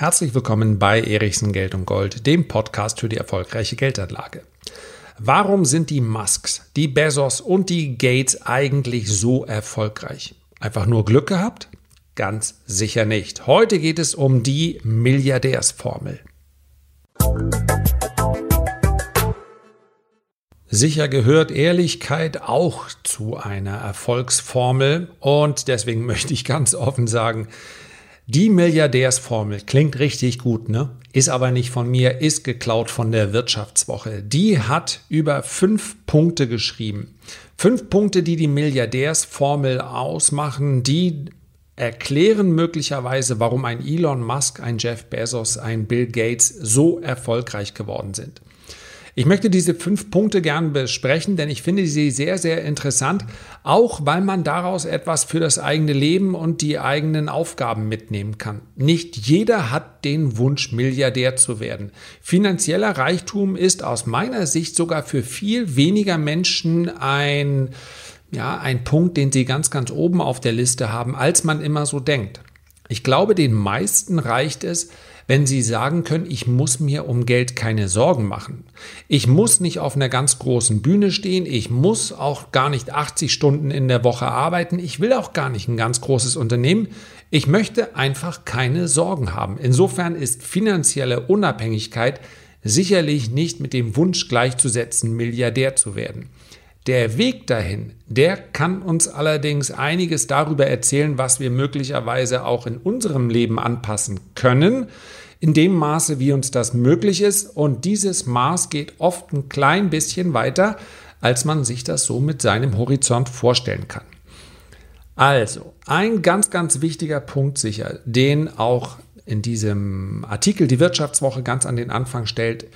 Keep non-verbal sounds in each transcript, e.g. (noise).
Herzlich willkommen bei Erichsen Geld und Gold, dem Podcast für die erfolgreiche Geldanlage. Warum sind die Musks, die Bezos und die Gates eigentlich so erfolgreich? Einfach nur Glück gehabt? Ganz sicher nicht. Heute geht es um die Milliardärsformel. Sicher gehört Ehrlichkeit auch zu einer Erfolgsformel und deswegen (laughs) möchte ich ganz offen sagen, die Milliardärsformel klingt richtig gut, ne? Ist aber nicht von mir, ist geklaut von der Wirtschaftswoche. Die hat über fünf Punkte geschrieben. Fünf Punkte, die die Milliardärsformel ausmachen, die erklären möglicherweise, warum ein Elon Musk, ein Jeff Bezos, ein Bill Gates so erfolgreich geworden sind. Ich möchte diese fünf Punkte gern besprechen, denn ich finde sie sehr, sehr interessant, auch weil man daraus etwas für das eigene Leben und die eigenen Aufgaben mitnehmen kann. Nicht jeder hat den Wunsch, Milliardär zu werden. Finanzieller Reichtum ist aus meiner Sicht sogar für viel weniger Menschen ein, ja, ein Punkt, den sie ganz, ganz oben auf der Liste haben, als man immer so denkt. Ich glaube, den meisten reicht es, wenn Sie sagen können, ich muss mir um Geld keine Sorgen machen. Ich muss nicht auf einer ganz großen Bühne stehen, ich muss auch gar nicht 80 Stunden in der Woche arbeiten, ich will auch gar nicht ein ganz großes Unternehmen. Ich möchte einfach keine Sorgen haben. Insofern ist finanzielle Unabhängigkeit sicherlich nicht mit dem Wunsch gleichzusetzen, Milliardär zu werden. Der Weg dahin, der kann uns allerdings einiges darüber erzählen, was wir möglicherweise auch in unserem Leben anpassen können, in dem Maße, wie uns das möglich ist. Und dieses Maß geht oft ein klein bisschen weiter, als man sich das so mit seinem Horizont vorstellen kann. Also, ein ganz, ganz wichtiger Punkt sicher, den auch in diesem Artikel die Wirtschaftswoche ganz an den Anfang stellt,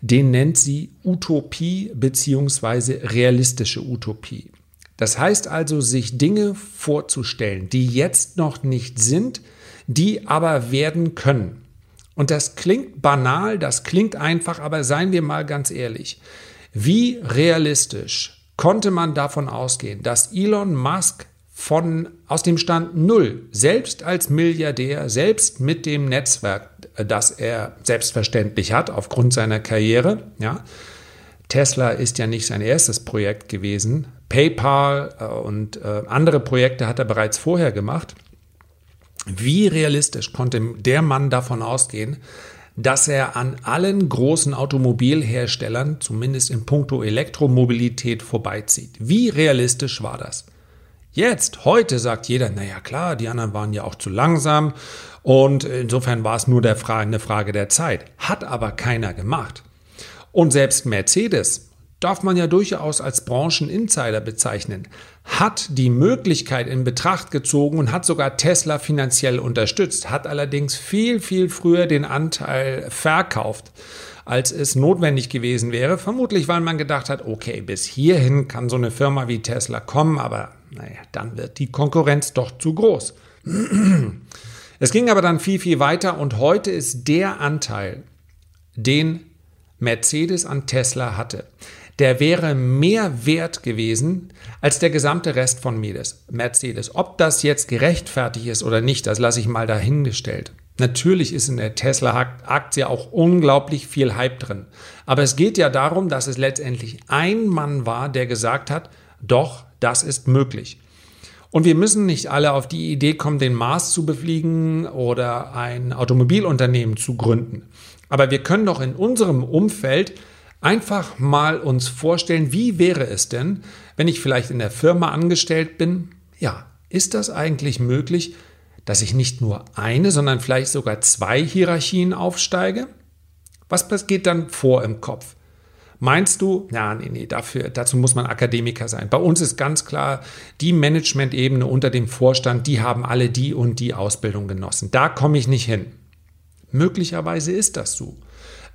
den nennt sie Utopie bzw. realistische Utopie. Das heißt also, sich Dinge vorzustellen, die jetzt noch nicht sind, die aber werden können. Und das klingt banal, das klingt einfach, aber seien wir mal ganz ehrlich. Wie realistisch konnte man davon ausgehen, dass Elon Musk von aus dem Stand Null, selbst als Milliardär, selbst mit dem Netzwerk, das er selbstverständlich hat aufgrund seiner Karriere, ja. Tesla ist ja nicht sein erstes Projekt gewesen. PayPal äh, und äh, andere Projekte hat er bereits vorher gemacht. Wie realistisch konnte der Mann davon ausgehen, dass er an allen großen Automobilherstellern, zumindest in puncto Elektromobilität, vorbeizieht? Wie realistisch war das? Jetzt, heute sagt jeder, naja klar, die anderen waren ja auch zu langsam und insofern war es nur Frage, eine Frage der Zeit. Hat aber keiner gemacht. Und selbst Mercedes, darf man ja durchaus als Brancheninsider bezeichnen, hat die Möglichkeit in Betracht gezogen und hat sogar Tesla finanziell unterstützt, hat allerdings viel, viel früher den Anteil verkauft als es notwendig gewesen wäre. Vermutlich, weil man gedacht hat, okay, bis hierhin kann so eine Firma wie Tesla kommen, aber naja, dann wird die Konkurrenz doch zu groß. Es ging aber dann viel, viel weiter und heute ist der Anteil, den Mercedes an Tesla hatte, der wäre mehr wert gewesen als der gesamte Rest von Mercedes. Ob das jetzt gerechtfertigt ist oder nicht, das lasse ich mal dahingestellt. Natürlich ist in der Tesla-Aktie auch unglaublich viel Hype drin. Aber es geht ja darum, dass es letztendlich ein Mann war, der gesagt hat, doch, das ist möglich. Und wir müssen nicht alle auf die Idee kommen, den Mars zu befliegen oder ein Automobilunternehmen zu gründen. Aber wir können doch in unserem Umfeld einfach mal uns vorstellen, wie wäre es denn, wenn ich vielleicht in der Firma angestellt bin? Ja, ist das eigentlich möglich, dass ich nicht nur eine, sondern vielleicht sogar zwei Hierarchien aufsteige? Was geht dann vor im Kopf? Meinst du, ja, nee, nee, dafür, dazu muss man Akademiker sein. Bei uns ist ganz klar, die Management-Ebene unter dem Vorstand, die haben alle die und die Ausbildung genossen. Da komme ich nicht hin. Möglicherweise ist das so.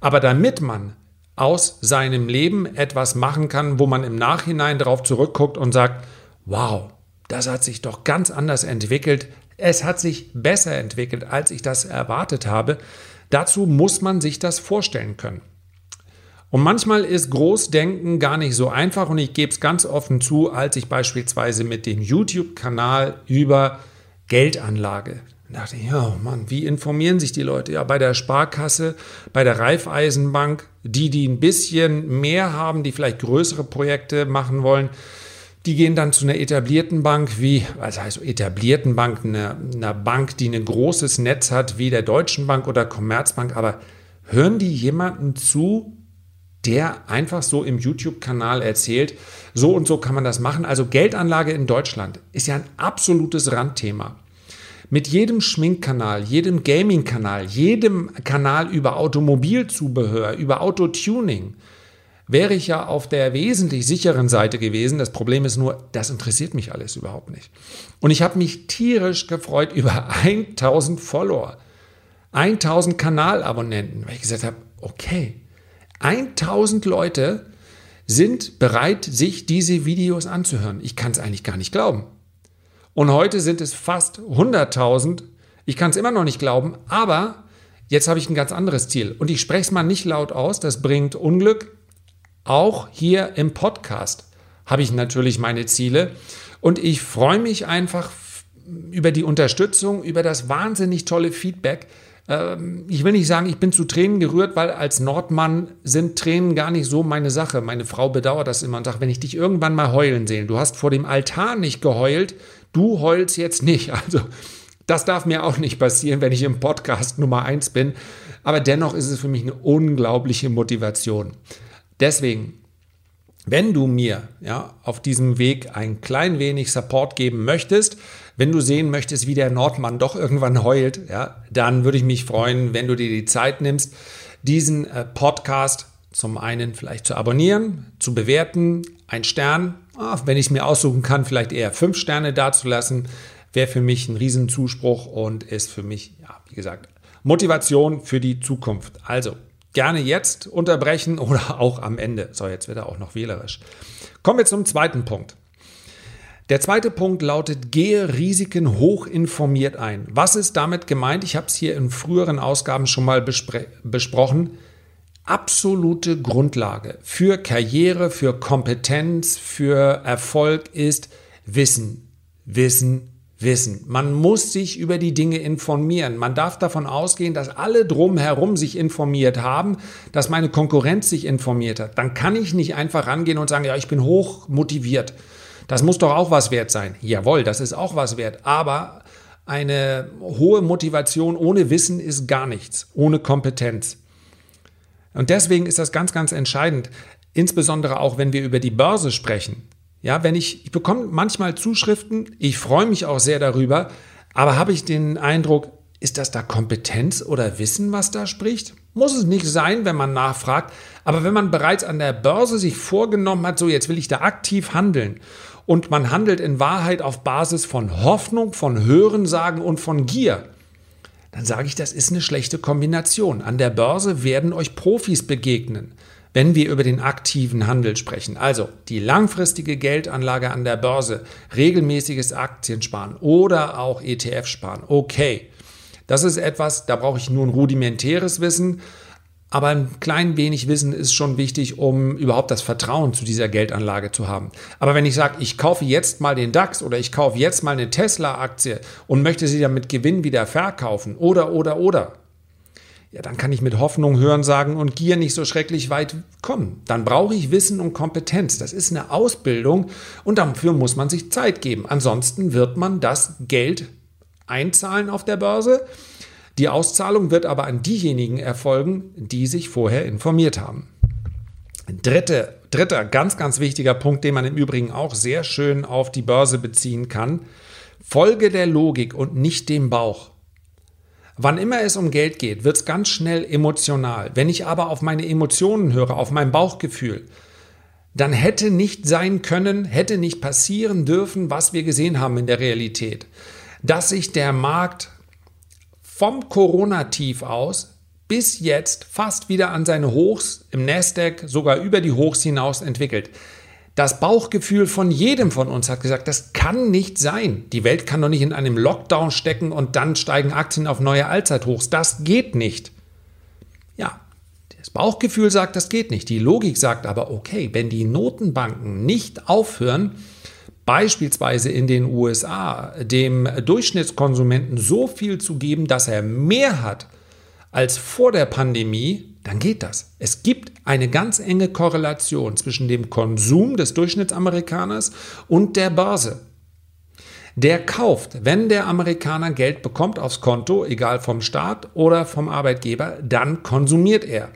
Aber damit man aus seinem Leben etwas machen kann, wo man im Nachhinein darauf zurückguckt und sagt, wow, das hat sich doch ganz anders entwickelt, es hat sich besser entwickelt, als ich das erwartet habe. Dazu muss man sich das vorstellen können. Und manchmal ist Großdenken gar nicht so einfach und ich gebe es ganz offen zu, als ich beispielsweise mit dem YouTube-Kanal über Geldanlage, dachte ich, ja, Mann, wie informieren sich die Leute? Ja, bei der Sparkasse, bei der Raiffeisenbank, die, die ein bisschen mehr haben, die vielleicht größere Projekte machen wollen, die gehen dann zu einer etablierten Bank wie, was heißt etablierten Bank, einer, einer Bank, die ein großes Netz hat, wie der Deutschen Bank oder Commerzbank. Aber hören die jemanden zu, der einfach so im YouTube-Kanal erzählt, so und so kann man das machen. Also Geldanlage in Deutschland ist ja ein absolutes Randthema. Mit jedem Schminkkanal, jedem Gaming-Kanal, jedem Kanal über Automobilzubehör, über Autotuning, wäre ich ja auf der wesentlich sicheren Seite gewesen. Das Problem ist nur, das interessiert mich alles überhaupt nicht. Und ich habe mich tierisch gefreut über (laughs) 1000 Follower, 1000 Kanalabonnenten, weil ich gesagt habe, okay, 1000 Leute sind bereit, sich diese Videos anzuhören. Ich kann es eigentlich gar nicht glauben. Und heute sind es fast 100.000. Ich kann es immer noch nicht glauben, aber jetzt habe ich ein ganz anderes Ziel. Und ich spreche es mal nicht laut aus, das bringt Unglück. Auch hier im Podcast habe ich natürlich meine Ziele. Und ich freue mich einfach über die Unterstützung, über das wahnsinnig tolle Feedback, ich will nicht sagen, ich bin zu Tränen gerührt, weil als Nordmann sind Tränen gar nicht so meine Sache. Meine Frau bedauert das immer und sagt, wenn ich dich irgendwann mal heulen sehe, du hast vor dem Altar nicht geheult, du heulst jetzt nicht. (laughs) Also das darf mir auch nicht passieren, wenn ich im Podcast Nummer eins bin. Aber dennoch ist es für mich eine unglaubliche Motivation. Deswegen wenn du mir ja, auf diesem Weg ein klein wenig Support geben möchtest, wenn du sehen möchtest, wie der Nordmann doch irgendwann heult, ja, dann würde ich mich freuen, wenn du dir die Zeit nimmst, diesen äh, Podcast zum einen vielleicht zu abonnieren, zu bewerten, ein Stern, ah, wenn ich es mir aussuchen kann, vielleicht eher fünf Sterne dazulassen, wäre für mich ein Riesenzuspruch und ist für mich, ja, wie gesagt, Motivation für die Zukunft. Also, gerne jetzt unterbrechen (laughs) oder auch am Ende. So, jetzt wird er auch noch wählerisch. Kommen wir zum zweiten Punkt. Der zweite Punkt lautet, gehe Risiken hoch informiert ein. Was ist damit gemeint? Ich habe es hier in früheren Ausgaben schon mal besprochen. Absolute Grundlage für Karriere, für Kompetenz, für Erfolg ist Wissen, Wissen, wissen. Man muss sich über die Dinge informieren. Man darf davon ausgehen, dass alle drumherum sich informiert haben, dass meine Konkurrenz sich informiert hat. Dann kann ich nicht einfach rangehen und sagen, ja, ich bin hoch motiviert. Das muss doch auch was wert sein. Jawohl, das ist auch was wert. Aber eine hohe Motivation ohne Wissen ist gar nichts, ohne Kompetenz. Und deswegen ist das ganz, ganz entscheidend, insbesondere auch wenn wir über die Börse sprechen. Ja, wenn ich, ich bekomme manchmal Zuschriften, ich freue mich auch sehr darüber, aber habe ich den Eindruck, ist das da Kompetenz oder Wissen, was da spricht? Muss es nicht sein, wenn man nachfragt. Aber wenn man bereits an der Börse sich vorgenommen hat, so jetzt will ich da aktiv handeln und man handelt in Wahrheit auf Basis von Hoffnung, von Hörensagen und von Gier, dann sage ich, das ist eine schlechte Kombination. An der Börse werden euch Profis begegnen wenn wir über den aktiven Handel sprechen. Also die langfristige Geldanlage an der Börse, regelmäßiges Aktiensparen oder auch ETF sparen. Okay, das ist etwas, da brauche ich nur ein rudimentäres Wissen. Aber ein klein wenig Wissen ist schon wichtig, um überhaupt das Vertrauen zu dieser Geldanlage zu haben. Aber wenn ich sage, ich kaufe jetzt mal den DAX oder ich kaufe jetzt mal eine Tesla-Aktie und möchte sie dann mit Gewinn wieder verkaufen oder, oder, oder, ja, dann kann ich mit Hoffnung, Hören sagen und Gier nicht so schrecklich weit kommen. Dann brauche ich Wissen und Kompetenz. Das ist eine Ausbildung und dafür muss man sich Zeit geben. Ansonsten wird man das Geld einzahlen auf der Börse. Die Auszahlung wird aber an diejenigen erfolgen, die sich vorher informiert haben. Dritte, dritter ganz, ganz wichtiger Punkt, den man im Übrigen auch sehr schön auf die Börse beziehen kann. Folge der Logik und nicht dem Bauch. Wann immer es um Geld geht, wird es ganz schnell emotional. Wenn ich aber auf meine Emotionen höre, auf mein Bauchgefühl, dann hätte nicht sein können, hätte nicht passieren dürfen, was wir gesehen haben in der Realität. Dass sich der Markt vom Corona-Tief aus bis jetzt fast wieder an seine Hochs im Nasdaq, sogar über die Hochs hinaus entwickelt. Das Bauchgefühl von jedem von uns hat gesagt, das kann nicht sein. Die Welt kann doch nicht in einem Lockdown stecken und dann steigen Aktien auf neue Allzeithochs. Das geht nicht. Ja, das Bauchgefühl sagt, das geht nicht. Die Logik sagt aber, okay, wenn die Notenbanken nicht aufhören, beispielsweise in den USA dem Durchschnittskonsumenten so viel zu geben, dass er mehr hat als vor der Pandemie, dann geht das. Es gibt eine ganz enge Korrelation zwischen dem Konsum des Durchschnittsamerikaners und der Börse. Der kauft, wenn der Amerikaner Geld bekommt aufs Konto, egal vom Staat oder vom Arbeitgeber, dann konsumiert er.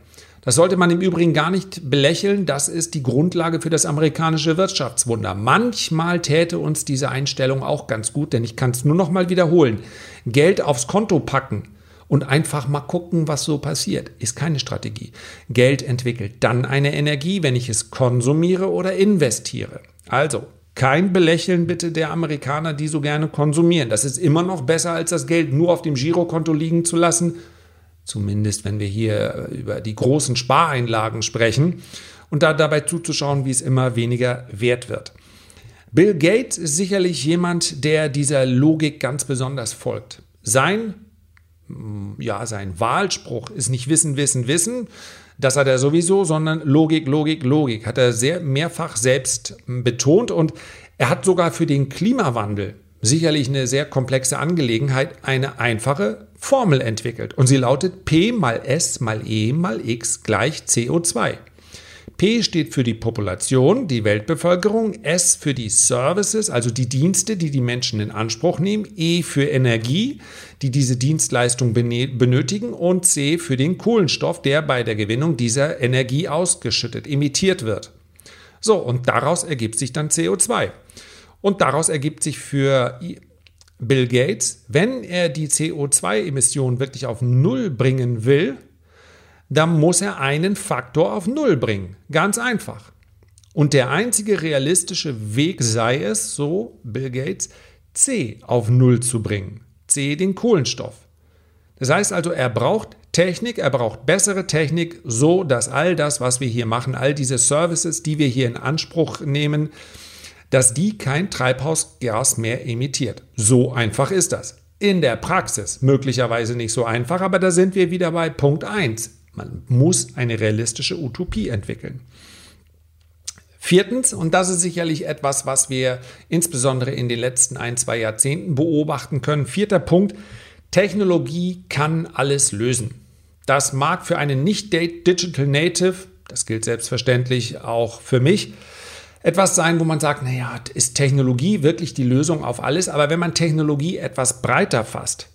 Das sollte man im Übrigen gar nicht belächeln. Das ist die Grundlage für das amerikanische Wirtschaftswunder. Manchmal täte uns diese Einstellung auch ganz gut, denn ich kann es nur noch mal wiederholen. Geld aufs Konto packen und einfach mal gucken, was so passiert, ist keine Strategie. Geld entwickelt dann eine Energie, wenn ich es konsumiere oder investiere. Also, kein Belächeln bitte der Amerikaner, die so gerne konsumieren. Das ist immer noch besser, als das Geld nur auf dem Girokonto liegen zu lassen Zumindest wenn wir hier über die großen Spareinlagen sprechen und da dabei zuzuschauen, wie es immer weniger wert wird. Bill Gates ist sicherlich jemand, der dieser Logik ganz besonders folgt. Sein, ja, sein Wahlspruch ist nicht Wissen, Wissen, Wissen. Das hat er sowieso, sondern Logik, Logik, Logik. Hat er sehr mehrfach selbst betont und er hat sogar für den Klimawandel sicherlich eine sehr komplexe Angelegenheit, eine einfache Formel entwickelt. Und sie lautet P mal S mal E mal X gleich CO2. P steht für die Population, die Weltbevölkerung, S für die Services, also die Dienste, die die Menschen in Anspruch nehmen, E für Energie, die diese Dienstleistung benötigen und C für den Kohlenstoff, der bei der Gewinnung dieser Energie ausgeschüttet, emittiert wird. So, und daraus ergibt sich dann CO2. Und daraus ergibt sich für Bill Gates, wenn er die CO2-Emissionen wirklich auf Null bringen will, dann muss er einen Faktor auf Null bringen. Ganz einfach. Und der einzige realistische Weg sei es, so Bill Gates, C auf Null zu bringen. C den Kohlenstoff. Das heißt also, er braucht Technik, er braucht bessere Technik, so dass all das, was wir hier machen, all diese Services, die wir hier in Anspruch nehmen, dass die kein Treibhausgas mehr emittiert. So einfach ist das. In der Praxis möglicherweise nicht so einfach, aber da sind wir wieder bei Punkt 1. Man muss eine realistische Utopie entwickeln. Viertens, und das ist sicherlich etwas, was wir insbesondere in den letzten ein, zwei Jahrzehnten beobachten können. Vierter Punkt, Technologie kann alles lösen. Das mag für einen Nicht-Digital Native, das gilt selbstverständlich auch für mich, etwas sein, wo man sagt, naja, ist Technologie wirklich die Lösung auf alles? Aber wenn man Technologie etwas breiter fasst,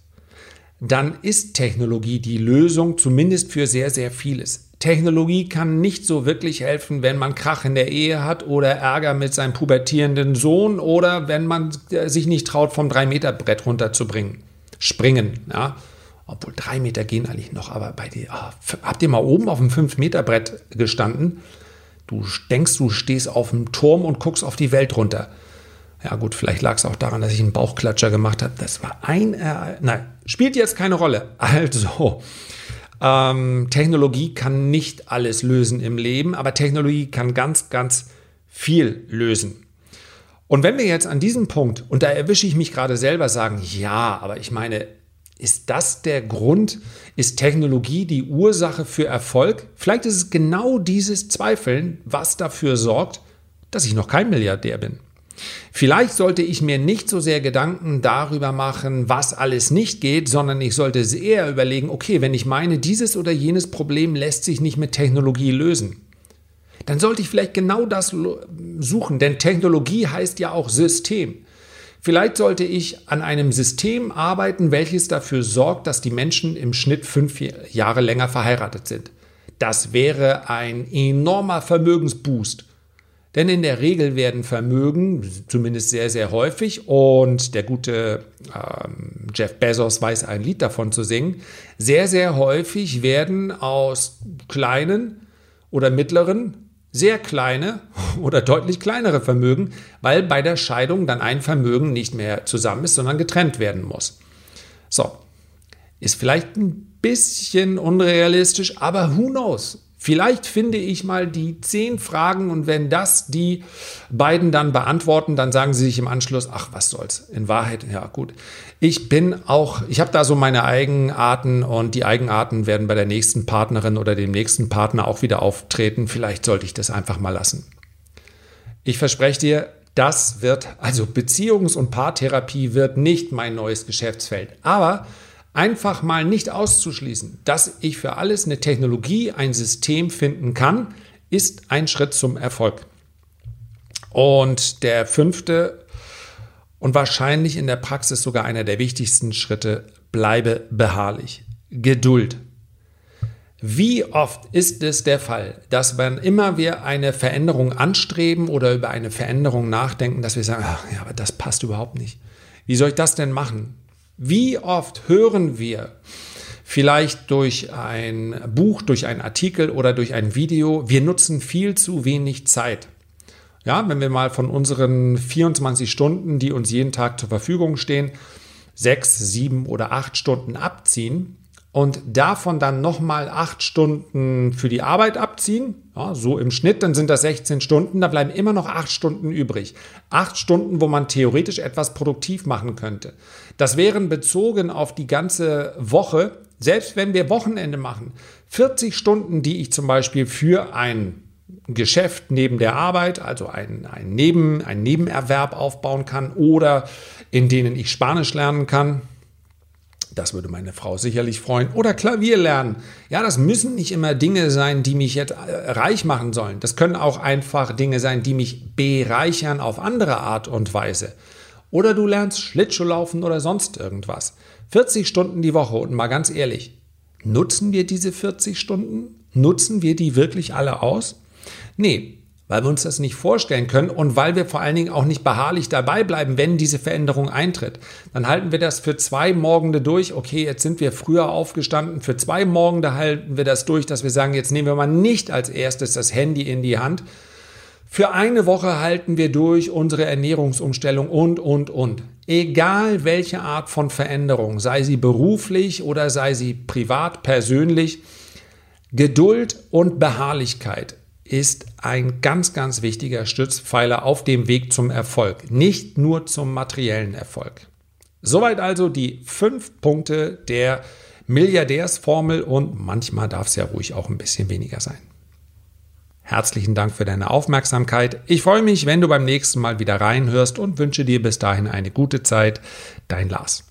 dann ist Technologie die Lösung zumindest für sehr, sehr vieles. Technologie kann nicht so wirklich helfen, wenn man Krach in der Ehe hat oder Ärger mit seinem pubertierenden Sohn oder wenn man sich nicht traut, vom 3-Meter-Brett runterzubringen. Springen, ja. Obwohl drei Meter gehen eigentlich noch, aber bei dir, oh, habt ihr mal oben auf dem 5-Meter-Brett gestanden? Du denkst, du stehst auf dem Turm und guckst auf die Welt runter. Ja gut, vielleicht lag es auch daran, dass ich einen Bauchklatscher gemacht habe. Das war ein... Äh, nein, spielt jetzt keine Rolle. (laughs) Also, ähm, Technologie kann nicht alles lösen im Leben, aber Technologie kann ganz, ganz viel lösen. Und wenn wir jetzt an diesem Punkt, und da erwische ich mich gerade selber, sagen, ja, aber ich meine, ist das der Grund? Ist Technologie die Ursache für Erfolg? Vielleicht ist es genau dieses Zweifeln, was dafür sorgt, dass ich noch kein Milliardär bin. Vielleicht sollte ich mir nicht so sehr Gedanken darüber machen, was alles nicht geht, sondern ich sollte eher überlegen, okay, wenn ich meine, dieses oder jenes Problem lässt sich nicht mit Technologie lösen, dann sollte ich vielleicht genau das suchen, denn Technologie heißt ja auch System. Vielleicht sollte ich an einem System arbeiten, welches dafür sorgt, dass die Menschen im Schnitt fünf Jahre länger verheiratet sind. Das wäre ein enormer Vermögensboost. Denn in der Regel werden Vermögen, zumindest sehr, sehr häufig, und der gute ähm, Jeff Bezos weiß ein Lied davon zu singen, sehr, sehr häufig werden aus kleinen oder mittleren sehr kleine oder deutlich kleinere Vermögen, weil bei der Scheidung dann ein Vermögen nicht mehr zusammen ist, sondern getrennt werden muss. So, ist vielleicht ein bisschen unrealistisch, aber who knows? Vielleicht finde ich mal die zehn Fragen und wenn das die beiden dann beantworten, dann sagen sie sich im Anschluss, ach, was soll's. In Wahrheit, ja gut. Ich bin auch, ich habe da so meine Eigenarten und die Eigenarten werden bei der nächsten Partnerin oder dem nächsten Partner auch wieder auftreten. Vielleicht sollte ich das einfach mal lassen. Ich verspreche dir, Das wird, also Beziehungs- und Paartherapie wird nicht mein neues Geschäftsfeld. Aber einfach mal nicht auszuschließen, dass ich für alles eine Technologie, ein System finden kann, ist ein Schritt zum Erfolg. Und der fünfte und wahrscheinlich in der Praxis sogar einer der wichtigsten Schritte, bleibe beharrlich. Geduld. Wie oft ist es der Fall, dass wenn immer wir eine Veränderung anstreben oder über eine Veränderung nachdenken, dass wir sagen, ach, ja, aber das passt überhaupt nicht. Wie soll ich das denn machen? Wie oft hören wir vielleicht durch ein Buch, durch einen Artikel oder durch ein Video, wir nutzen viel zu wenig Zeit. Ja, wenn wir mal von unseren 24 Stunden, die uns jeden Tag zur Verfügung stehen, sechs, sieben oder acht Stunden abziehen, und davon dann nochmal acht Stunden für die Arbeit abziehen, ja, so im Schnitt, dann sind das 16 Stunden, da bleiben immer noch acht Stunden übrig. Acht Stunden, wo man theoretisch etwas produktiv machen könnte. Das wären bezogen auf die ganze Woche, selbst wenn wir Wochenende machen, 40 Stunden, die ich zum Beispiel für ein Geschäft neben der Arbeit, also ein, ein, neben, ein Nebenerwerb aufbauen kann oder in denen ich Spanisch lernen kann, das würde meine Frau sicherlich freuen. Oder Klavier lernen. Ja, das müssen nicht immer Dinge sein, die mich jetzt äh, reich machen sollen. Das können auch einfach Dinge sein, die mich bereichern auf andere Art und Weise. Oder du lernst Schlittschuhlaufen oder sonst irgendwas. 40 Stunden die Woche und mal ganz ehrlich, nutzen wir diese 40 Stunden? Nutzen wir die wirklich alle aus? Nee, weil wir uns das nicht vorstellen können und weil wir vor allen Dingen auch nicht beharrlich dabei bleiben, wenn diese Veränderung eintritt. Dann halten wir das für zwei Morgende durch. Okay, jetzt sind wir früher aufgestanden. Für zwei Morgende halten wir das durch, dass wir sagen, jetzt nehmen wir mal nicht als erstes das Handy in die Hand. Für eine Woche halten wir durch unsere Ernährungsumstellung und, und, und. Egal welche Art von Veränderung, sei sie beruflich oder sei sie privat, persönlich, Geduld und Beharrlichkeit ist ein ganz, ganz wichtiger Stützpfeiler auf dem Weg zum Erfolg, nicht nur zum materiellen Erfolg. Soweit also die fünf Punkte der Milliardärsformel und manchmal darf es ja ruhig auch ein bisschen weniger sein. Herzlichen Dank für deine Aufmerksamkeit. Ich freue mich, wenn du beim nächsten Mal wieder reinhörst und wünsche dir bis dahin eine gute Zeit. Dein Lars.